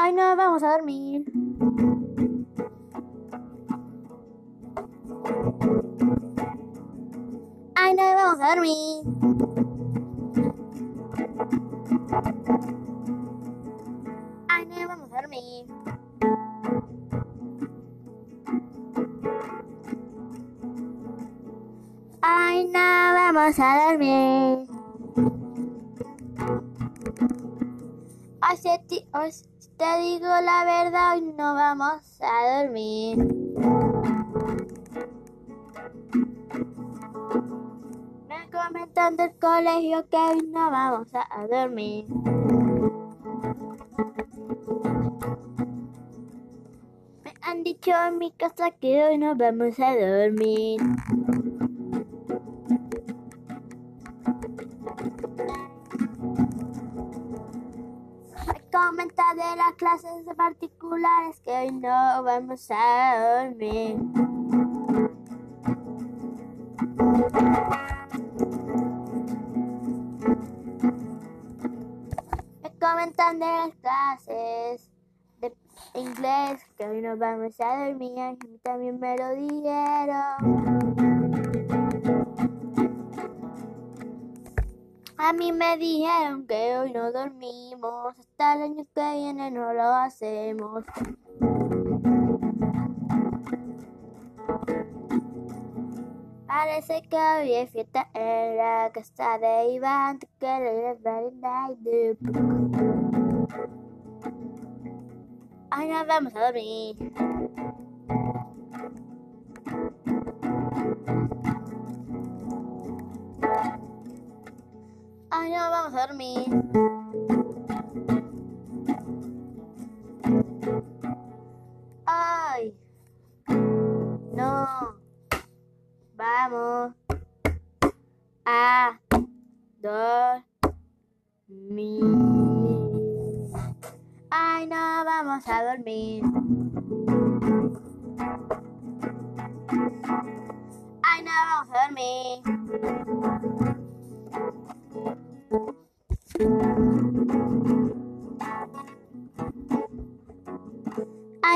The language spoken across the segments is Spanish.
Ay, no, vamos a dormir. Ay, no, vamos a dormir. Ay, no, vamos a dormir. Ay, no, vamos a dormir. Si ti- te digo la verdad, hoy no vamos a dormir. Me comentan del colegio que hoy no vamos a dormir. Me han dicho en mi casa que hoy no vamos a dormir. De las clases particulares que hoy no vamos a dormir. Me comentan de las clases de inglés que hoy no vamos a dormir. Mí también me lo dijeron. A mí me dijeron que hoy no dormimos, hasta el año que viene no lo hacemos. Parece que hoy es fiesta en la casa de Iván, que le Ay, nos vamos a dormir. No, vamos a dormir. Ay, no. Vamos a dormir. Ay, no, vamos a dormir. Ay, no, vamos a dormir.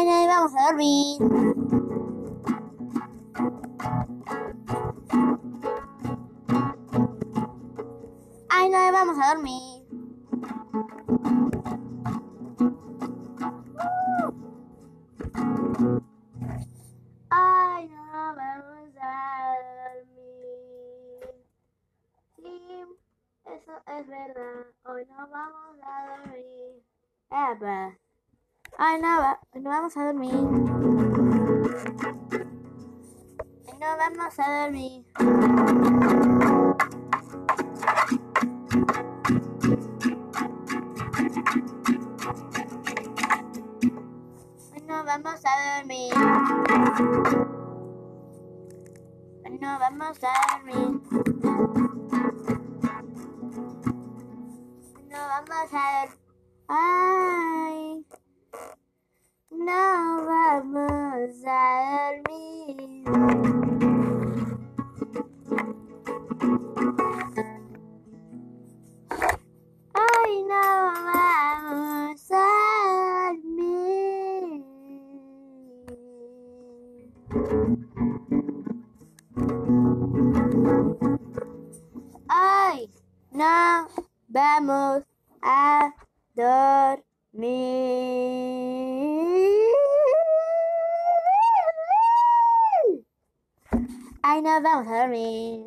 Ay, no, vamos a dormir. Ay, no, vamos a dormir. Ay, no, vamos a dormir. Sí, eso es verdad. Hoy no vamos a dormir. Epa. Ay, no, va- no vamos a dormir. No vamos a dormir. No vamos a dormir. No vamos a dormir. No vamos a dormir. Ay. Ay, no vamos a dormir. Ay, no vamos a dormir.